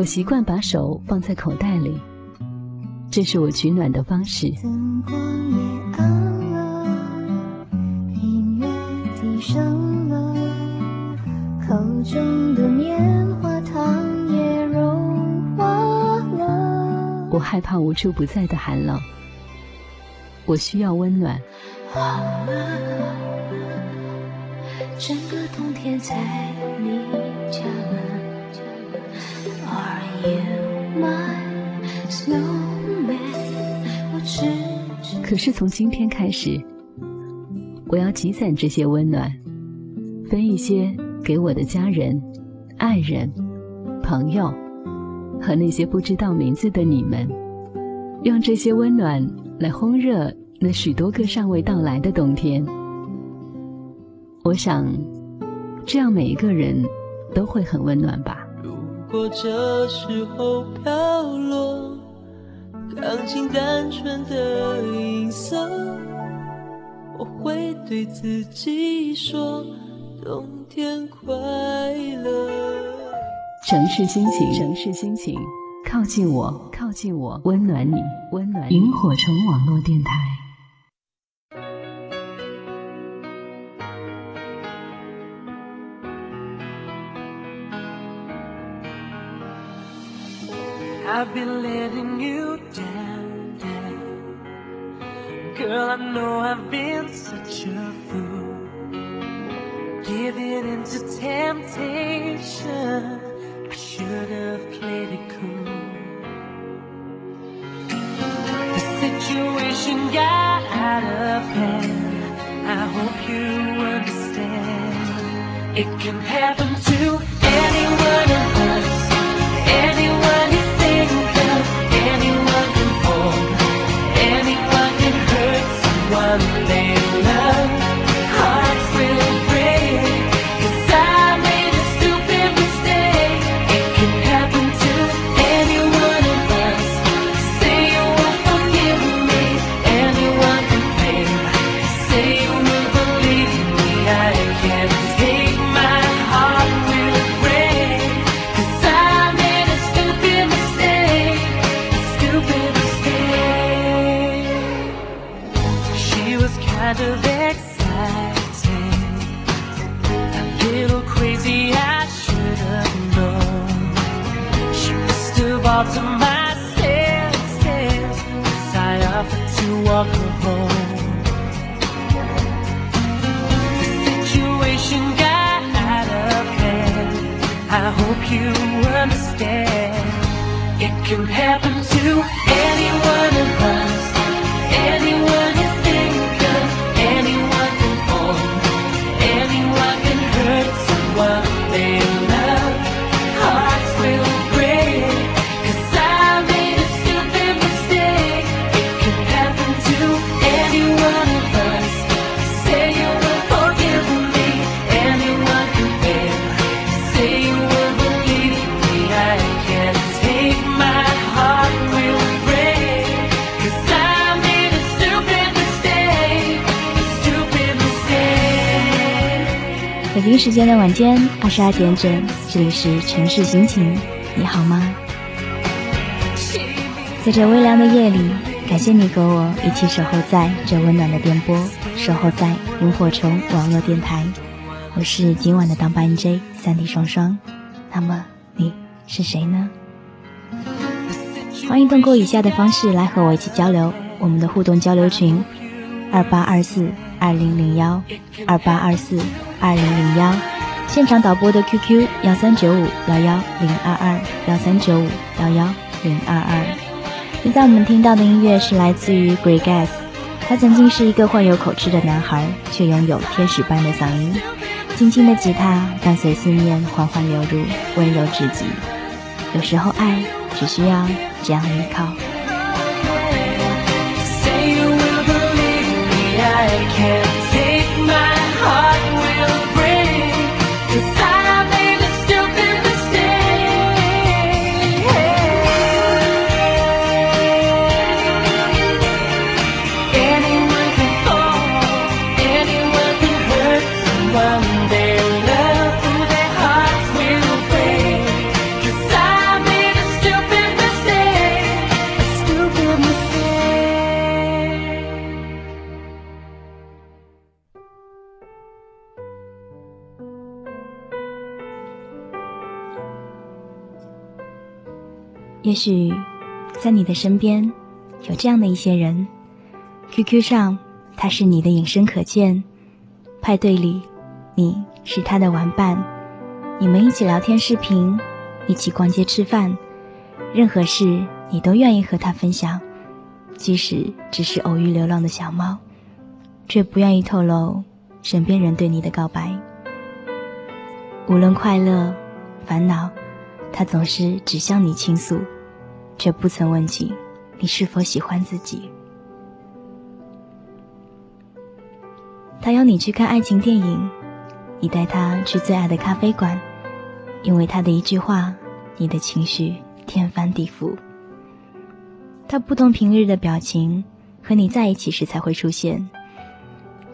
我习惯把手放在口袋里，这是我取暖的方式。灯光也暗了，音乐低声了，口中的棉花糖也融化了。我害怕无处不在的寒冷，我需要温暖。好了，整个冬天在你家可是从今天开始，我要积攒这些温暖，分一些给我的家人、爱人、朋友和那些不知道名字的你们，用这些温暖来烘热那许多个尚未到来的冬天。我想，这样每一个人都会很温暖吧。如果这时候飘落钢琴单纯的音色，我会对自己说：冬天快乐。城市心情，城市心情，靠近我，靠近我，温暖你，温暖你萤火虫网络电台。I've been letting you down, down. Girl, I know I've been such a fool. Giving into temptation. I should have played it cool. The situation got out of hand. I hope you understand. It can happen to something happens. 时间的晚间二十二点整，这里是城市心情，你好吗？在这微凉的夜里，感谢你和我一起守候在这温暖的电波，守候在萤火虫网络电台。我是今晚的当班 J 三 D 双双，那么你是谁呢？欢迎通过以下的方式来和我一起交流，我们的互动交流群：二八二四二零零幺二八二四二零零幺，现场导播的 QQ 幺三九五幺幺零二二幺三九五幺幺零二二。现在我们听到的音乐是来自于 Grey Gas，他曾经是一个患有口吃的男孩，却拥有天使般的嗓音。轻轻的吉他伴随思念缓缓流入，温柔至极。有时候爱只需要这样依靠。I can't take my 也许在你的身边有这样的一些人，QQ 上他是你的隐身可见，派对里你是他的玩伴，你们一起聊天、视频，一起逛街、吃饭，任何事你都愿意和他分享，即使只是偶遇流浪的小猫，却不愿意透露身边人对你的告白。无论快乐、烦恼。他总是只向你倾诉，却不曾问起你是否喜欢自己。他邀你去看爱情电影，你带他去最爱的咖啡馆，因为他的一句话，你的情绪天翻地覆。他不同平日的表情，和你在一起时才会出现。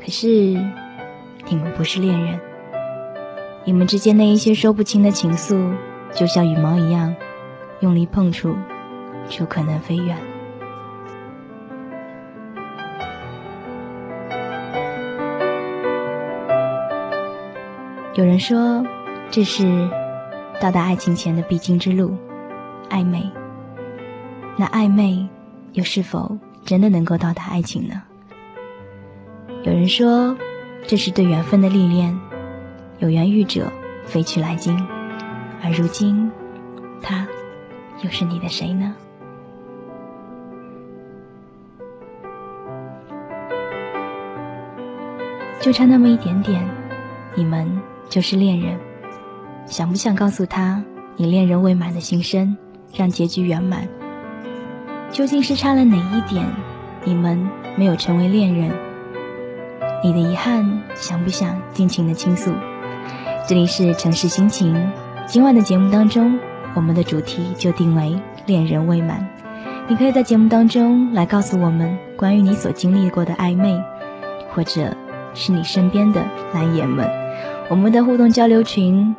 可是，你们不是恋人，你们之间那一些说不清的情愫。就像羽毛一样，用力碰触，就可能飞远。有人说，这是到达爱情前的必经之路，暧昧。那暧昧，又是否真的能够到达爱情呢？有人说，这是对缘分的历练，有缘遇者，飞去来经。而如今，他又是你的谁呢？就差那么一点点，你们就是恋人。想不想告诉他你恋人未满的心声，让结局圆满？究竟是差了哪一点，你们没有成为恋人？你的遗憾，想不想尽情的倾诉？这里是城市心情。今晚的节目当中，我们的主题就定为“恋人未满”。你可以在节目当中来告诉我们关于你所经历过的暧昧，或者是你身边的蓝颜们。我们的互动交流群：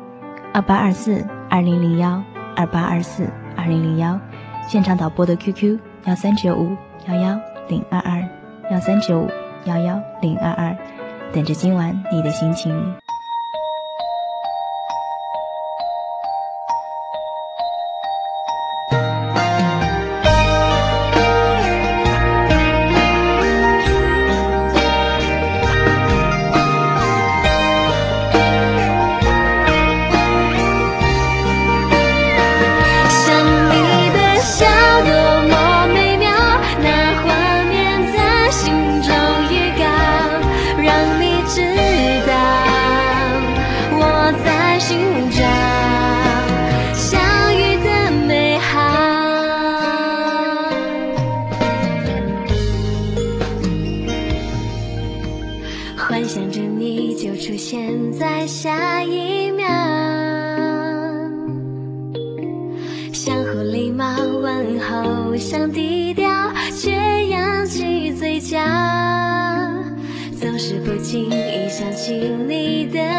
二八二四二零零幺二八二四二零零幺，现场导播的 QQ：幺三九五幺幺零二二幺三九五幺幺零二二，等着今晚你的心情。心里的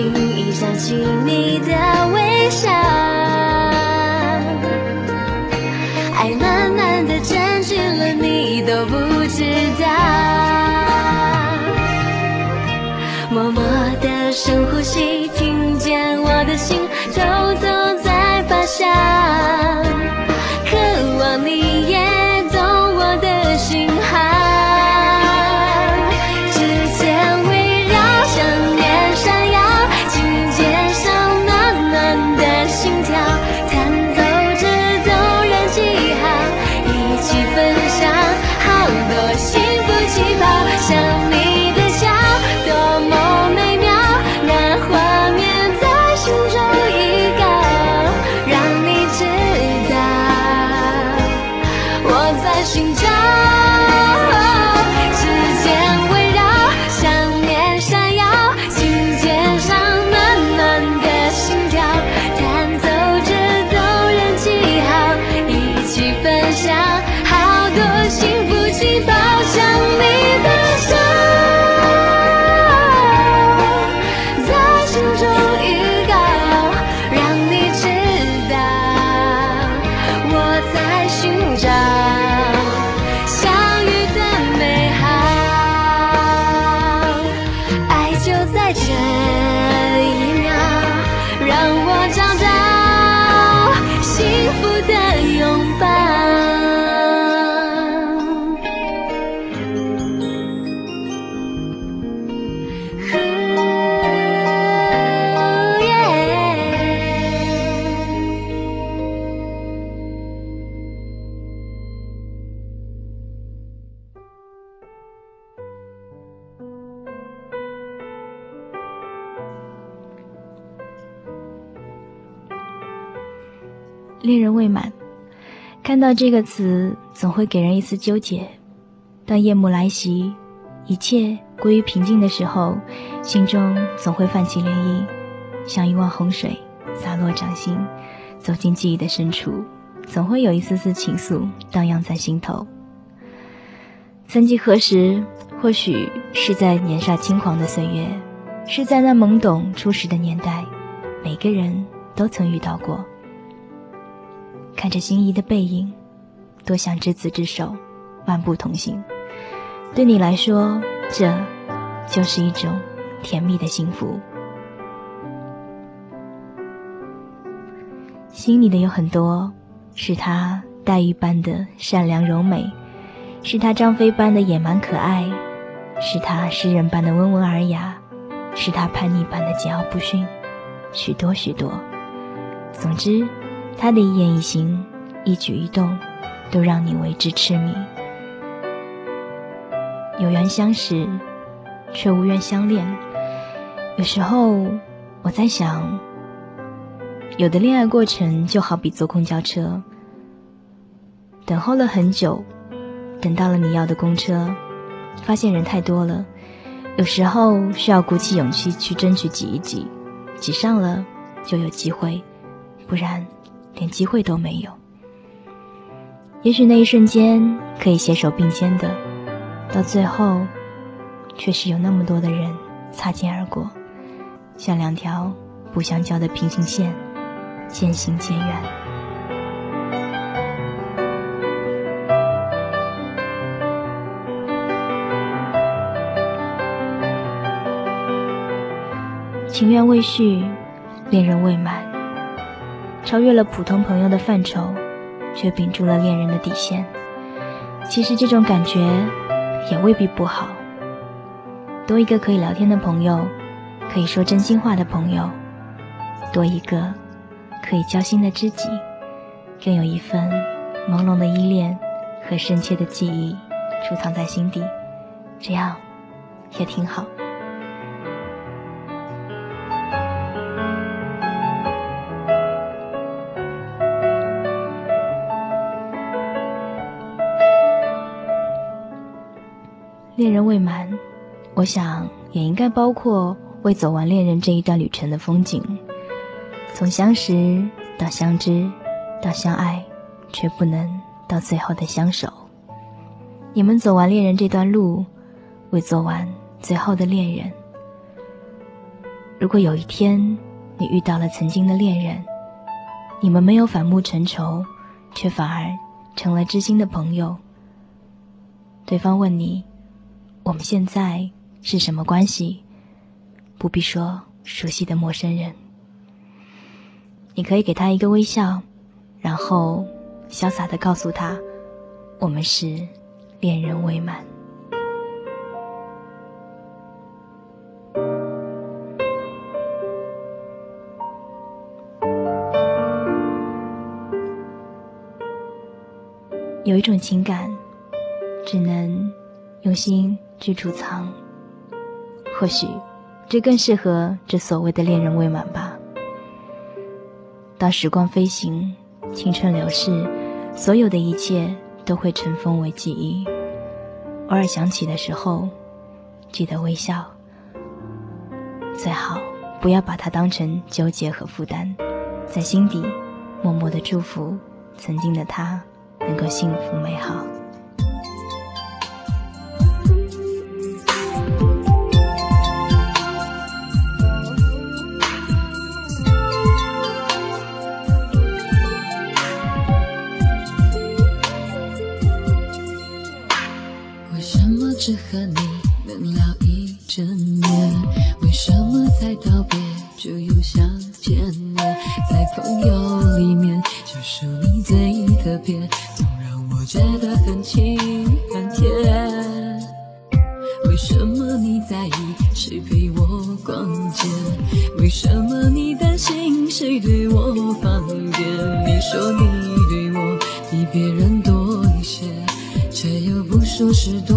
一想起你的微笑，爱慢慢的占据了你都不知道，默默的深呼吸，听见我的心跳动。未满，看到这个词，总会给人一丝纠结。当夜幕来袭，一切归于平静的时候，心中总会泛起涟漪，像一汪洪水洒落掌心，走进记忆的深处，总会有一丝丝情愫荡漾在心头。曾几何时，或许是在年少轻狂的岁月，是在那懵懂初识的年代，每个人都曾遇到过。看着心仪的背影，多想执子之手，万步同行。对你来说，这就是一种甜蜜的幸福。心里的有很多，是他黛玉般的善良柔美，是他张飞般的野蛮可爱，是他诗人般的温文尔雅，是他叛逆般的桀骜不驯，许多许多。总之。他的一言一行、一举一动，都让你为之痴迷。有缘相识，却无缘相恋。有时候我在想，有的恋爱过程就好比坐公交车，等候了很久，等到了你要的公车，发现人太多了，有时候需要鼓起勇气去争取挤一挤，挤上了就有机会，不然。连机会都没有。也许那一瞬间可以携手并肩的，到最后，却是有那么多的人擦肩而过，像两条不相交的平行线，渐行渐远。情缘未续，恋人未满。超越了普通朋友的范畴，却屏住了恋人的底线。其实这种感觉也未必不好。多一个可以聊天的朋友，可以说真心话的朋友，多一个可以交心的知己，更有一份朦胧的依恋和深切的记忆储藏在心底，这样也挺好。恋人未满，我想也应该包括未走完恋人这一段旅程的风景，从相识到相知，到相爱，却不能到最后的相守。你们走完恋人这段路，未做完最后的恋人。如果有一天你遇到了曾经的恋人，你们没有反目成仇，却反而成了知心的朋友。对方问你。我们现在是什么关系？不必说熟悉的陌生人。你可以给他一个微笑，然后潇洒的告诉他，我们是恋人未满。有一种情感，只能用心去储藏。或许，这更适合这所谓的恋人未满吧。当时光飞行，青春流逝，所有的一切都会尘封为记忆。偶尔想起的时候，记得微笑。最好不要把它当成纠结和负担，在心底默默的祝福曾经的他。能够幸福美好。只和你能聊一整年？为什么才道别就又想见面？在朋友里面，就属你最特别。总让我觉得很亲很甜，为什么你在意谁陪我逛街？为什么你担心谁对我放电？你说你对我比别人多一些，却又不说是多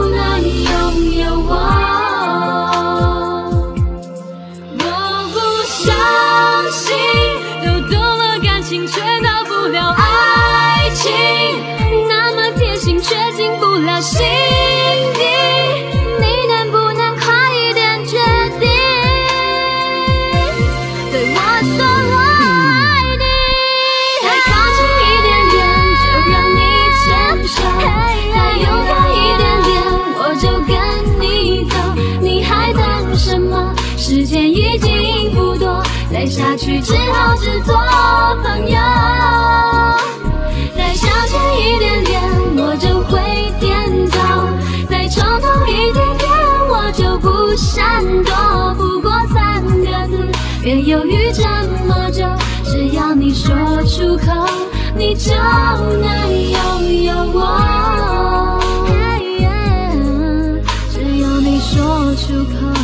心底你能不能快一点决定对我说我爱你再靠近一点？点就让你牵手再勇敢一点点？我就跟你走你还等什么？时间已经不多再下去只好只做朋友。别犹豫这么久，只要你说出口，你就能拥有我。只要你说出口。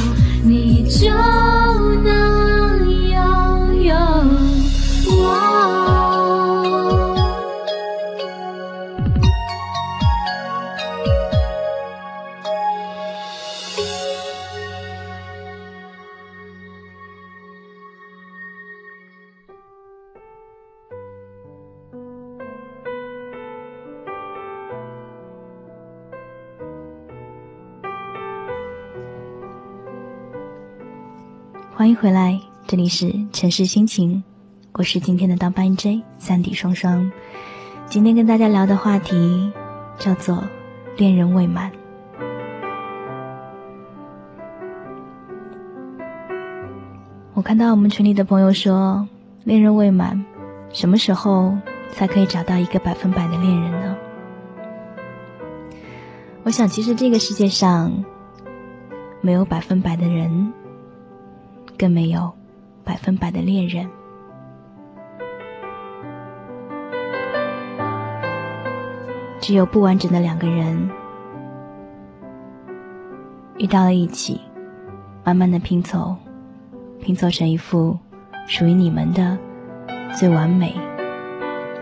回来，这里是城市心情，我是今天的当班 J 三 D 双双。今天跟大家聊的话题叫做“恋人未满”。我看到我们群里的朋友说，恋人未满，什么时候才可以找到一个百分百的恋人呢？我想，其实这个世界上没有百分百的人。更没有百分百的恋人，只有不完整的两个人遇到了一起，慢慢的拼凑，拼凑成一幅属于你们的最完美、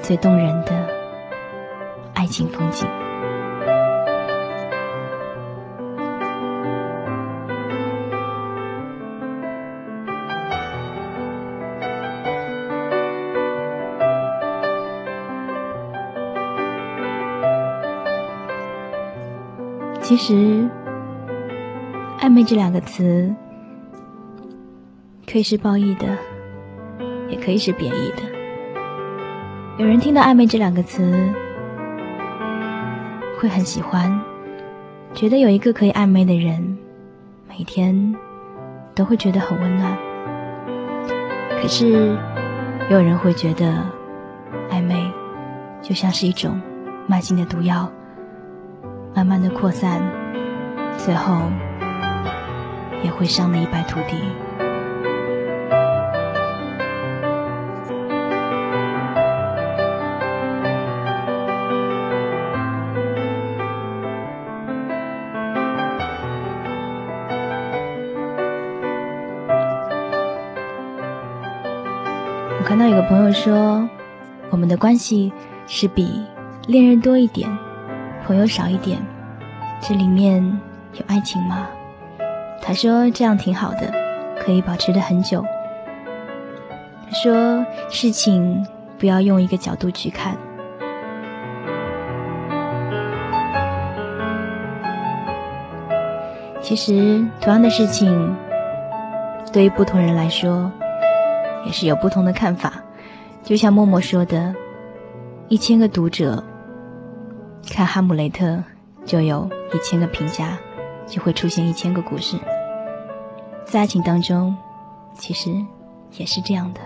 最动人的爱情风景。其实，暧昧这两个词，可以是褒义的，也可以是贬义的。有人听到暧昧这两个词，会很喜欢，觉得有一个可以暧昧的人，每天都会觉得很温暖。可是，有人会觉得，暧昧就像是一种慢性的毒药。慢慢的扩散，最后也会伤得一败涂地。我看到有个朋友说，我们的关系是比恋人多一点。朋友少一点，这里面有爱情吗？他说这样挺好的，可以保持的很久。他说事情不要用一个角度去看。其实同样的事情，对于不同人来说，也是有不同的看法。就像默默说的，一千个读者。看《哈姆雷特》，就有一千个评价，就会出现一千个故事。在爱情当中，其实也是这样的。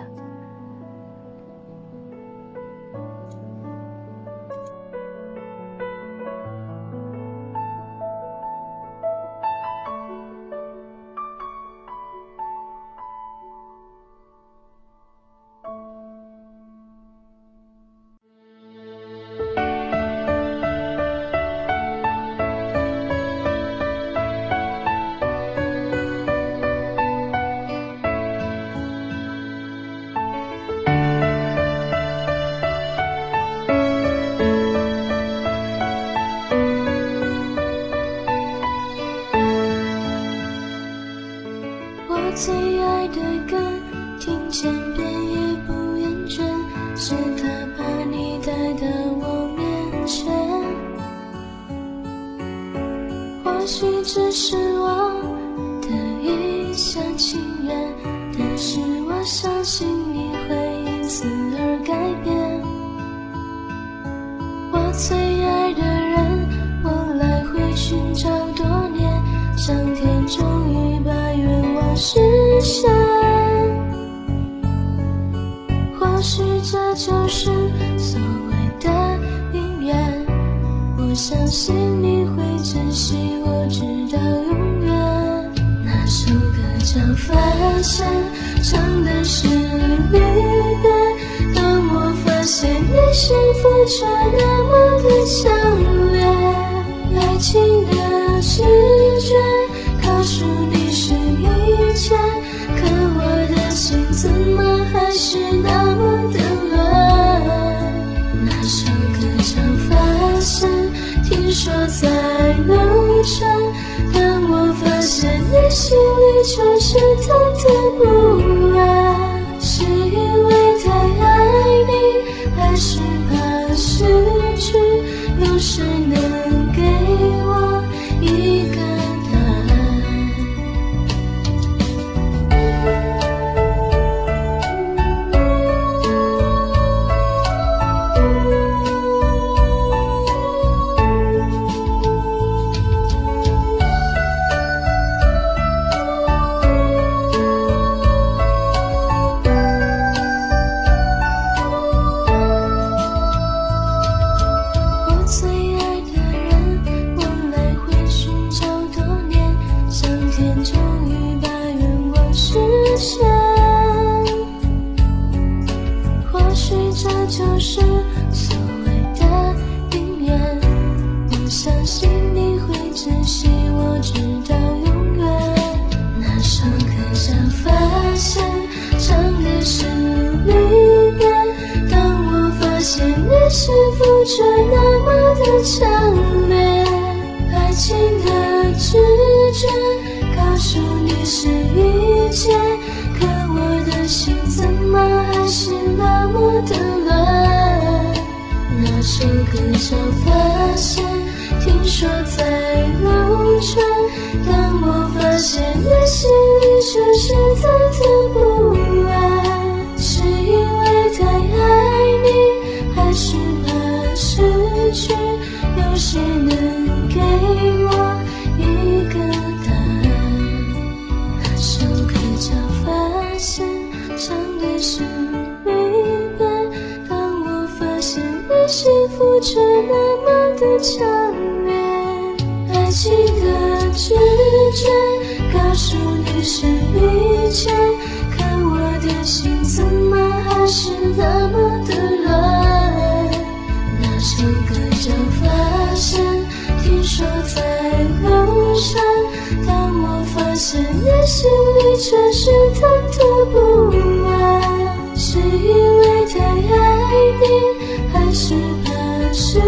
失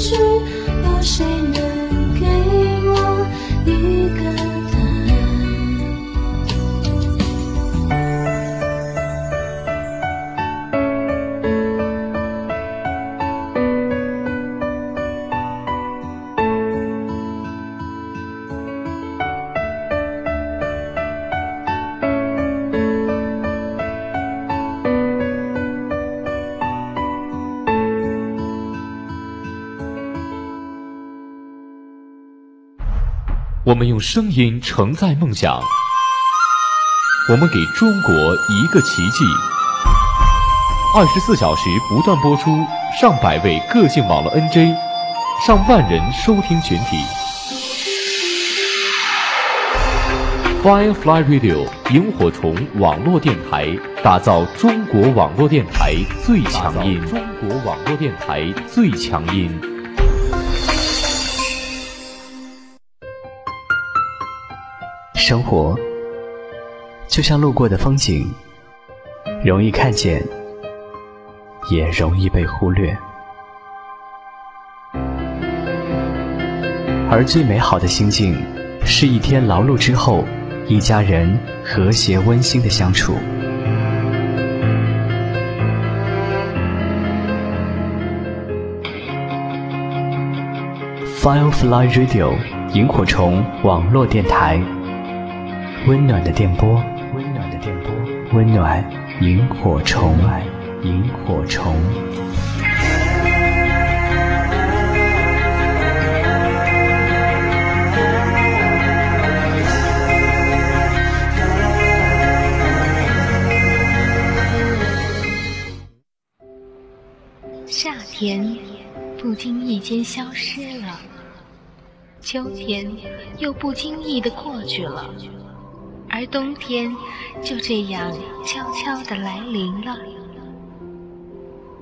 去？有谁能我们用声音承载梦想，我们给中国一个奇迹。二十四小时不断播出，上百位个性网络 NJ，上万人收听群体。Firefly Radio 萤火虫网络电台，打造中国网络电台最强音。中国网络电台最强音。生活就像路过的风景，容易看见，也容易被忽略。而最美好的心境，是一天劳碌之后，一家人和谐温馨的相处。Firefly Radio 萤火虫网络电台。温暖的电波，温暖的电波，温暖萤火虫，萤火虫。夏天不经意间消失了，秋天又不经意的过去了。而冬天就这样悄悄地来临了。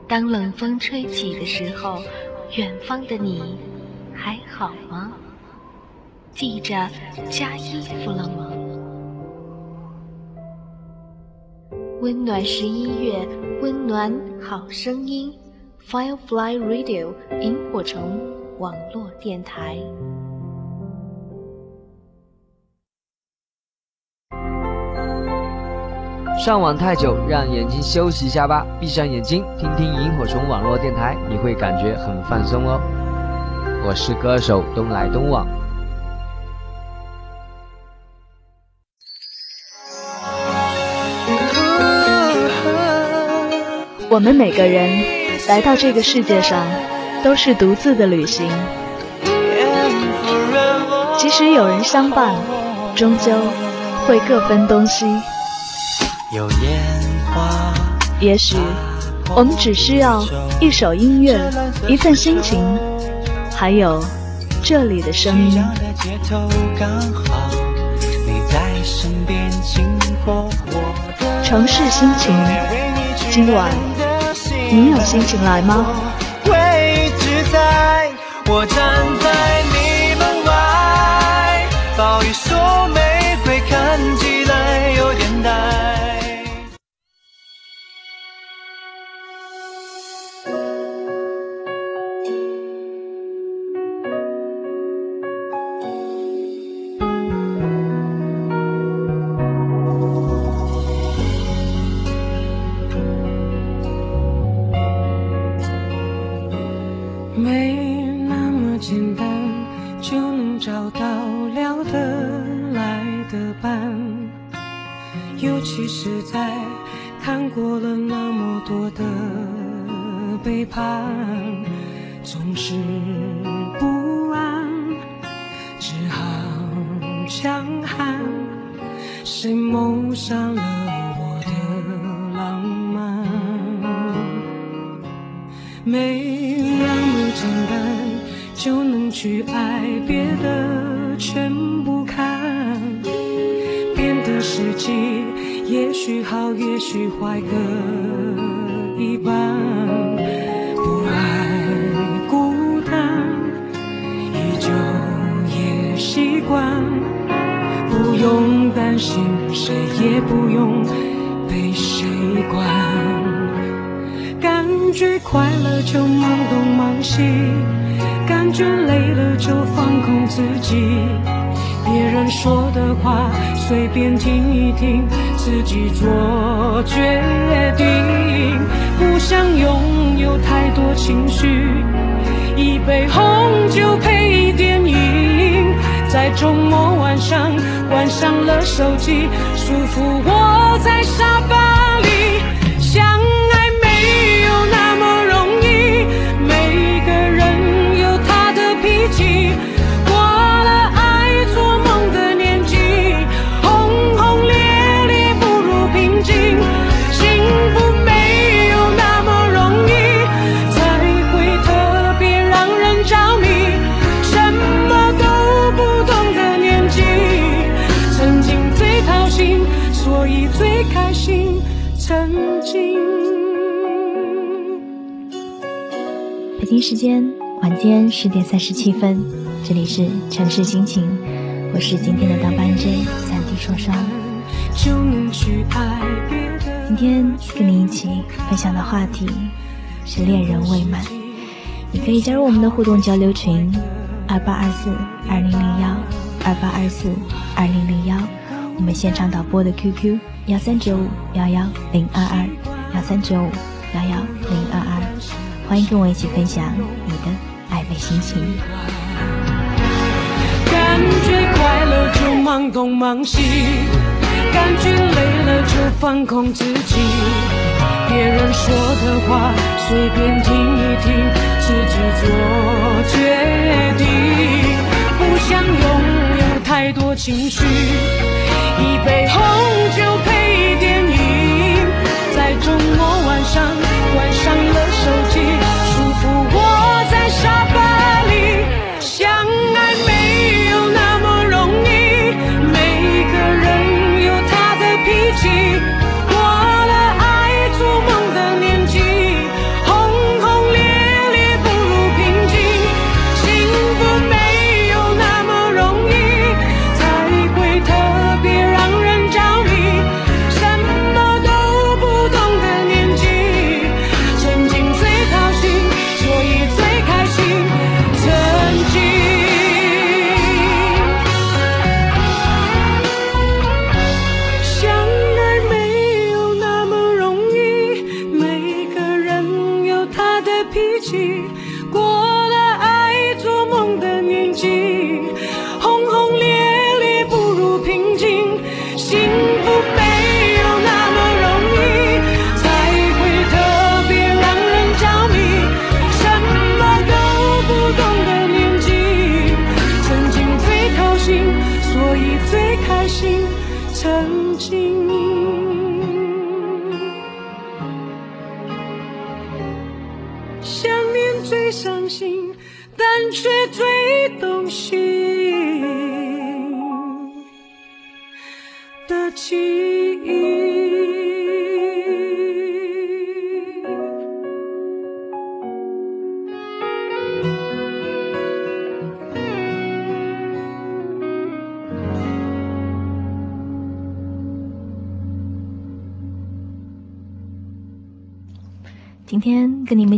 当冷风吹起的时候，远方的你还好吗？记着加衣服了吗？温暖十一月，温暖好声音，Firefly Radio 萤火虫网络电台。上网太久，让眼睛休息一下吧。闭上眼睛，听听萤火虫网络电台，你会感觉很放松哦。我是歌手东来东往。我们每个人来到这个世界上，都是独自的旅行。即使有人相伴，终究会各分东西。有烟花，也许我们只需要一首音乐，一份心情，还有这里的声音。城市心情，今晚你有心情来吗？在我站在你门外，抱一束玫瑰，看起时间晚间十点三十七分，这里是城市心情，我是今天的当班 J 三 D 双双。就能去爱别的今天跟你一起分享的话题是恋人未满，你可以加入我们的互动交流群二八二四二零零幺二八二四二零零幺，我们现场导播的 QQ 幺三九五幺幺零二二幺三九五幺幺欢迎跟我一起分享你的暧昧心情。感觉快乐就忙东忙西，感觉累了就放空自己。别人说的话随便听一听，自己做决定。不想拥有太多情绪，一杯红酒配，在周末晚上关上了手机，舒服窝在沙发里。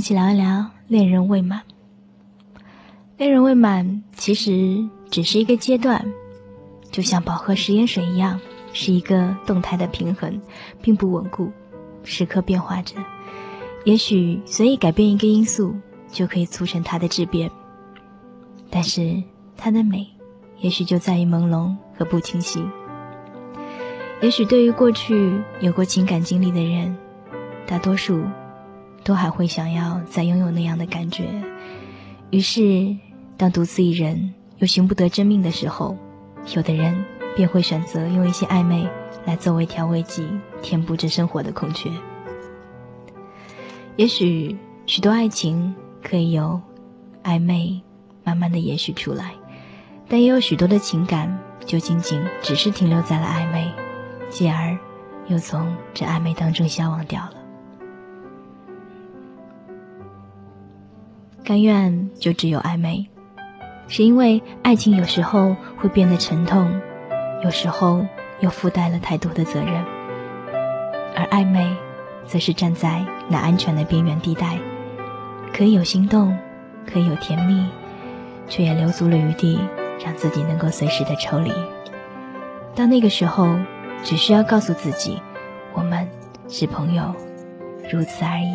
起聊一聊恋人未满。恋人未满其实只是一个阶段，就像饱和食盐水一样，是一个动态的平衡，并不稳固，时刻变化着。也许随意改变一个因素，就可以促成它的质变，但是它的美，也许就在于朦胧和不清晰。也许对于过去有过情感经历的人，大多数都还会想要再拥有那样的感觉。于是，当独自一人又寻不得真命的时候，有的人便会选择用一些暧昧来作为调味剂，填补这生活的空缺。也许许多爱情可以由暧昧慢慢的延续出来，但也有许多的情感就仅仅只是停留在了暧昧。继而，又从这暧昧当中消亡掉了。甘愿就只有暧昧，是因为爱情有时候会变得沉痛，有时候又附带了太多的责任，而暧昧，则是站在那安全的边缘地带，可以有心动，可以有甜蜜，却也留足了余地，让自己能够随时的抽离。到那个时候。只需要告诉自己，我们是朋友，如此而已。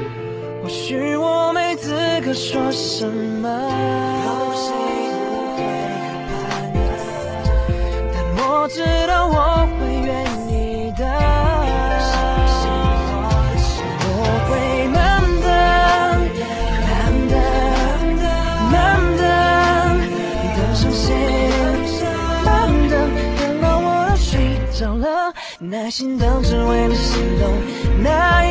或许我没资格说什么。但我知道我会愿意等相信我的。我会慢慢等慢等慢等等等上线慢等等到我都睡着了耐心等只为了心动那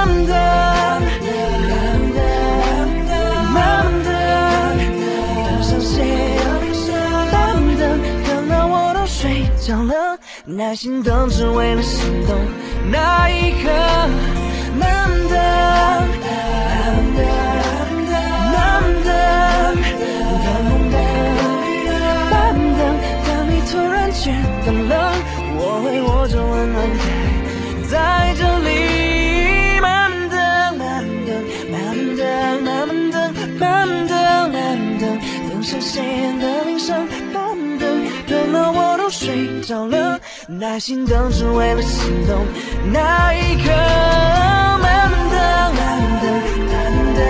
耐心等，只为了心动那一刻。慢等，慢等，慢等，慢等慢等，慢等，当你突然觉得冷，我会握着温暖在在这里。闪现的铃声，慢等，等到我都睡着了，耐心等，只为了心动那一刻。慢慢等，慢慢等，慢等，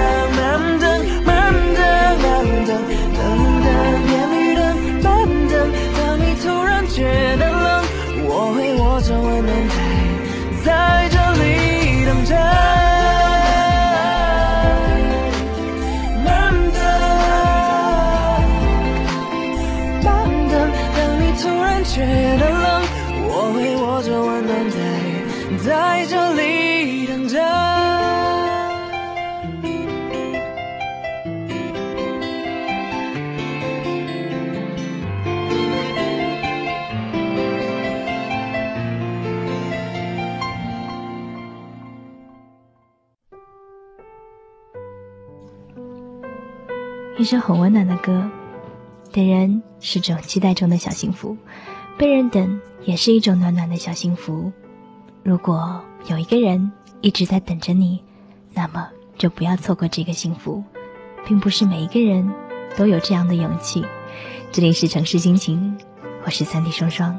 首很温暖的歌。等人是种期待中的小幸福，被人等也是一种暖暖的小幸福。如果有一个人一直在等着你，那么就不要错过这个幸福。并不是每一个人都有这样的勇气。这里是城市心情，我是三 D 双双。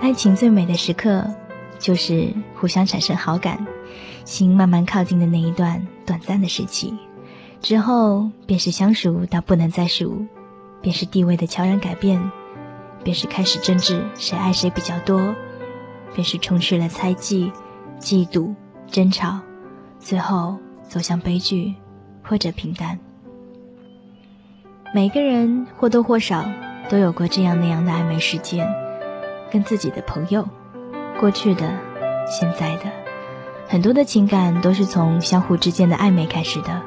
爱情最美的时刻，就是互相产生好感，心慢慢靠近的那一段短暂的时期。之后便是相熟到不能再熟，便是地位的悄然改变，便是开始争执谁爱谁比较多，便是充斥了猜忌、嫉妒、争吵，最后走向悲剧或者平淡。每个人或多或少都有过这样那样的暧昧事件，跟自己的朋友，过去的、现在的，很多的情感都是从相互之间的暧昧开始的。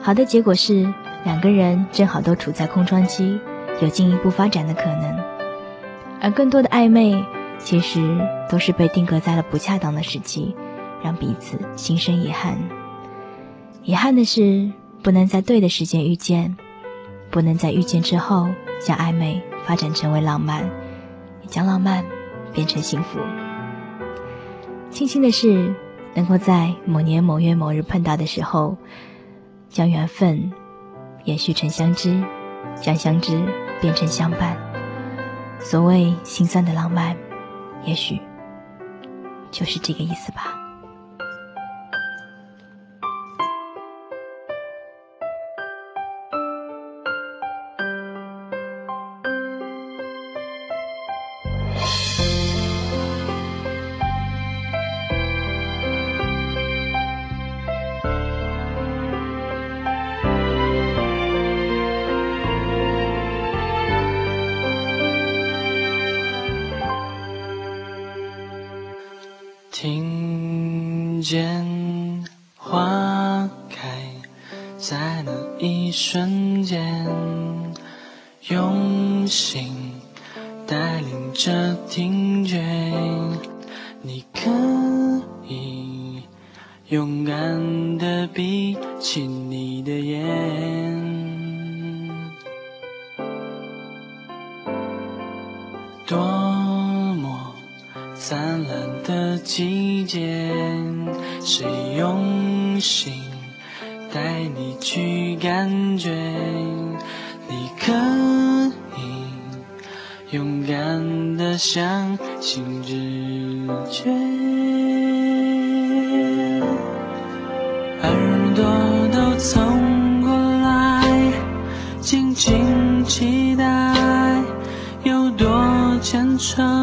好的结果是两个人正好都处在空窗期，有进一步发展的可能；而更多的暧昧，其实都是被定格在了不恰当的时期，让彼此心生遗憾。遗憾的是，不能在对的时间遇见，不能在遇见之后将暧昧发展成为浪漫，将浪漫变成幸福。庆幸的是，能够在某年某月某日碰到的时候。将缘分延续成相知，将相知变成相伴。所谓心酸的浪漫，也许就是这个意思吧。多么灿烂的季节，谁用心带你去感觉？你可以勇敢的相信直觉，耳朵都凑过来，静静期待，虔诚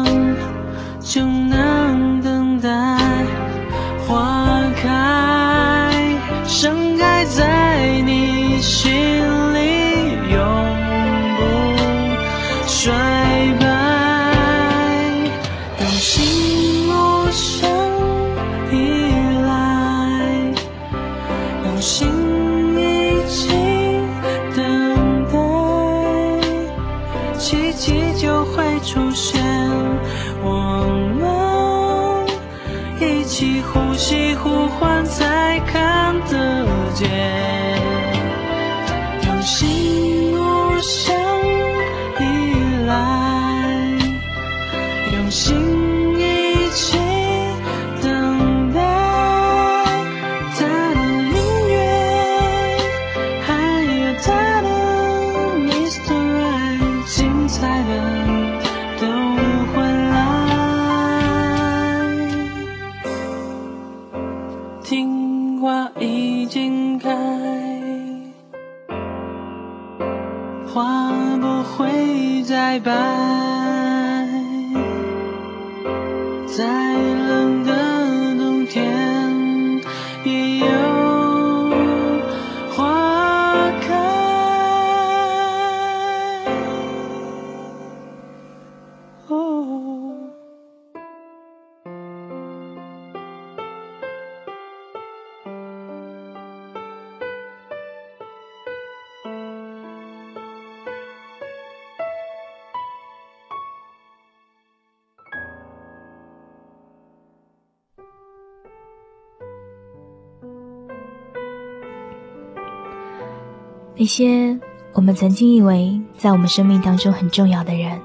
那些我们曾经以为在我们生命当中很重要的人，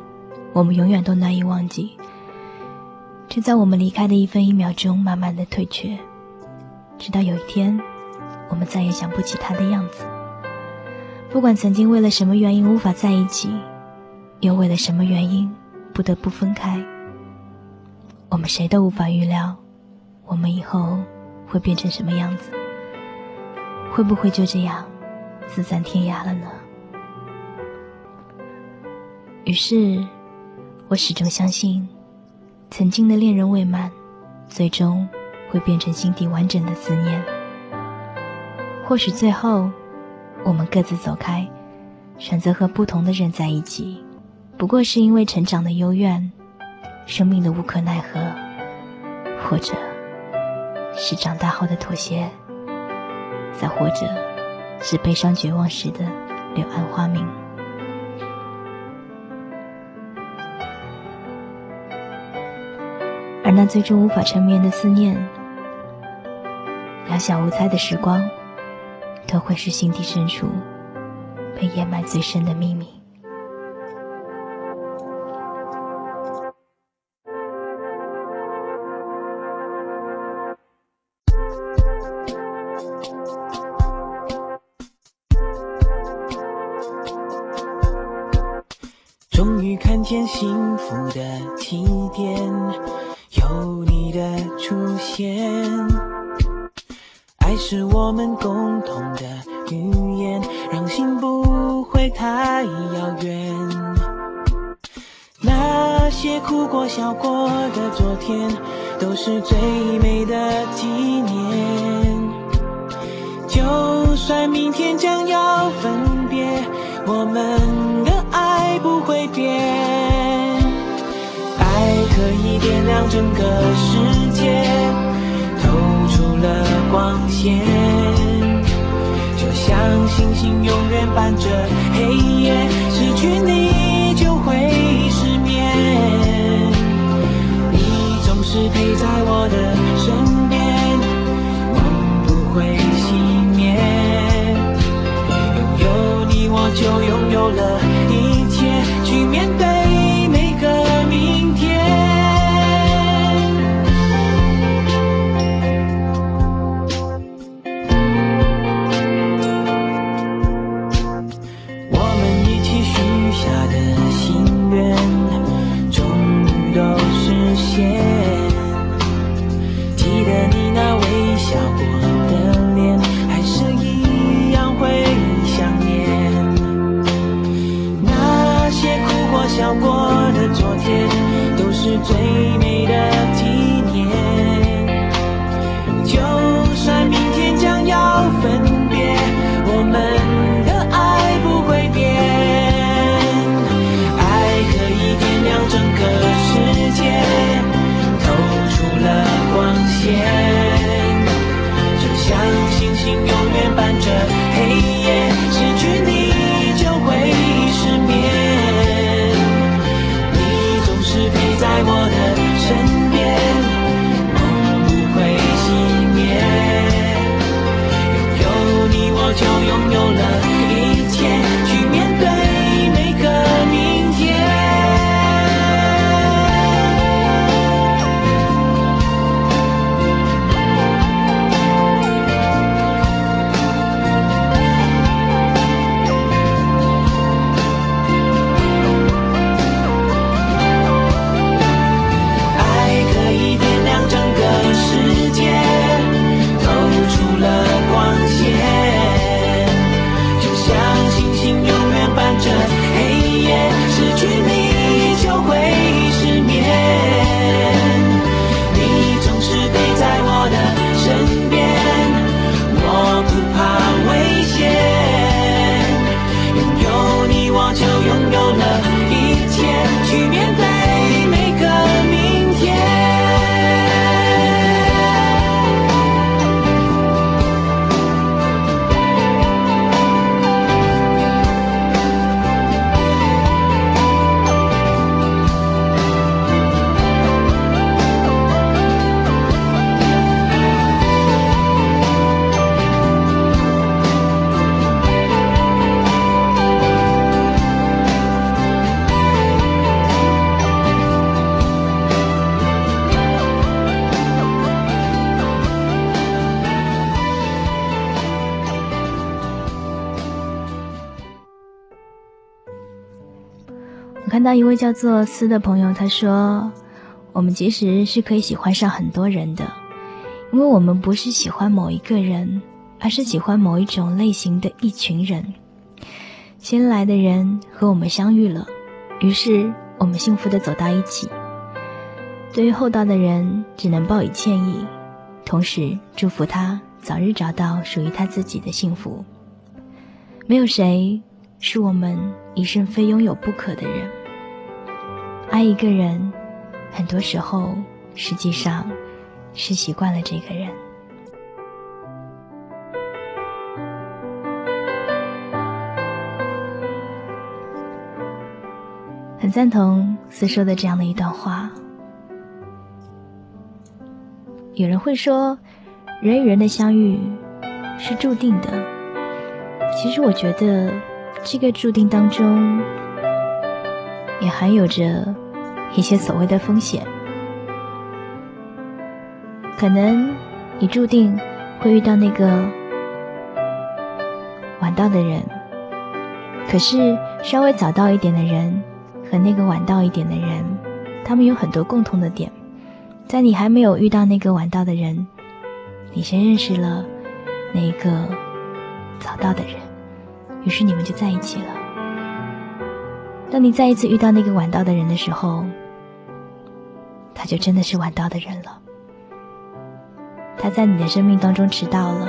我们永远都难以忘记，却在我们离开的一分一秒钟慢慢的退却，直到有一天，我们再也想不起他的样子。不管曾经为了什么原因无法在一起，又为了什么原因不得不分开，我们谁都无法预料，我们以后会变成什么样子，会不会就这样自散天涯了呢？于是，我始终相信，曾经的恋人未满，最终会变成心底完整的思念。或许最后。我们各自走开，选择和不同的人在一起，不过是因为成长的幽怨，生命的无可奈何，或者是长大后的妥协，再或者是悲伤绝望时的柳暗花明。而那最终无法成眠的思念，两小无猜的时光。都会是心底深处被掩埋最深的秘密。福的起点，有你的出现。爱是我们共同的语言，让心不会太遥远。那些哭过笑过的昨天，都是最美的纪念。就算明天将要分别，我们的爱不会变。亮整个世界。透出了光线，就像星星永远伴着黑夜，失去你就会失眠。你总是陪在我的身边，梦不会熄灭。拥有你，我就拥有了一到一位叫做思的朋友，他说：“我们其实是可以喜欢上很多人的，因为我们不是喜欢某一个人，而是喜欢某一种类型的一群人。新来的人和我们相遇了，于是我们幸福的走到一起。对于后到的人，只能报以歉意，同时祝福他早日找到属于他自己的幸福。没有谁是我们一生非拥有不可的人。”爱一个人，很多时候实际上是习惯了这个人。很赞同四说的这样的一段话。有人会说，人与人的相遇是注定的。其实我觉得，这个注定当中也含有着。一些所谓的风险，可能你注定会遇到那个晚到的人，可是稍微早到一点的人和那个晚到一点的人，他们有很多共同的点。在你还没有遇到那个晚到的人，你先认识了那个早到的人，于是你们就在一起了。当你再一次遇到那个晚到的人的时候，他就真的是晚到的人了。他在你的生命当中迟到了，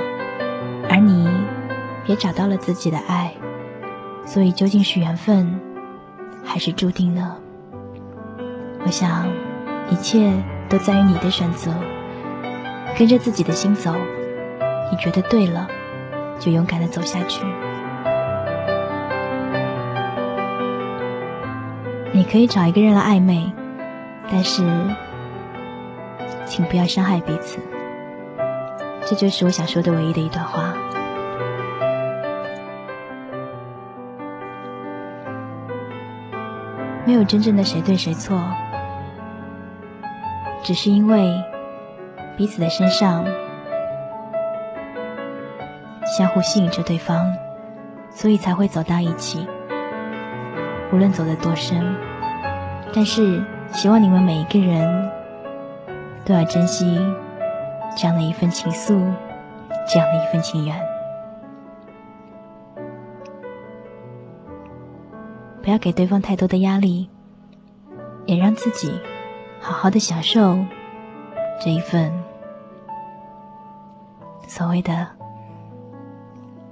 而你也找到了自己的爱，所以究竟是缘分，还是注定呢？我想，一切都在于你的选择。跟着自己的心走，你觉得对了，就勇敢的走下去。你可以找一个人来暧昧。但是，请不要伤害彼此。这就是我想说的唯一的一段话。没有真正的谁对谁错，只是因为彼此的身上相互吸引着对方，所以才会走到一起。无论走得多深，但是。希望你们每一个人都要珍惜这样的一份情愫，这样的一份情缘。不要给对方太多的压力，也让自己好好的享受这一份所谓的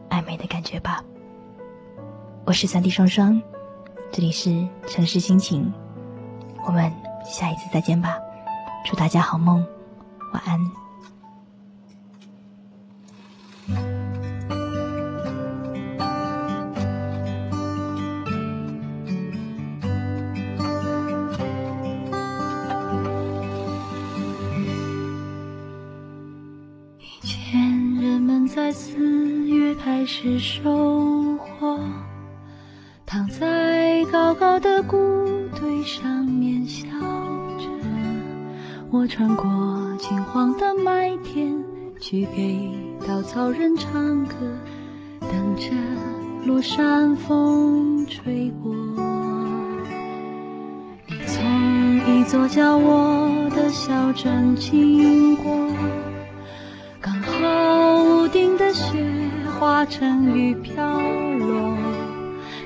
暧昧的感觉吧。我是三弟双双，这里是城市心情。我们下一次再见吧，祝大家好梦，晚安。以前人们在四月开始收获，躺在高高的谷堆上面笑着。我穿过金黄的麦田，去给稻草人唱歌，等着落山风吹过。你从一座叫我的小镇经过，刚好屋顶的雪化成雨飘。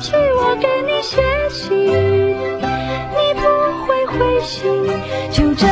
去。我给你写信，你不会回信，就这。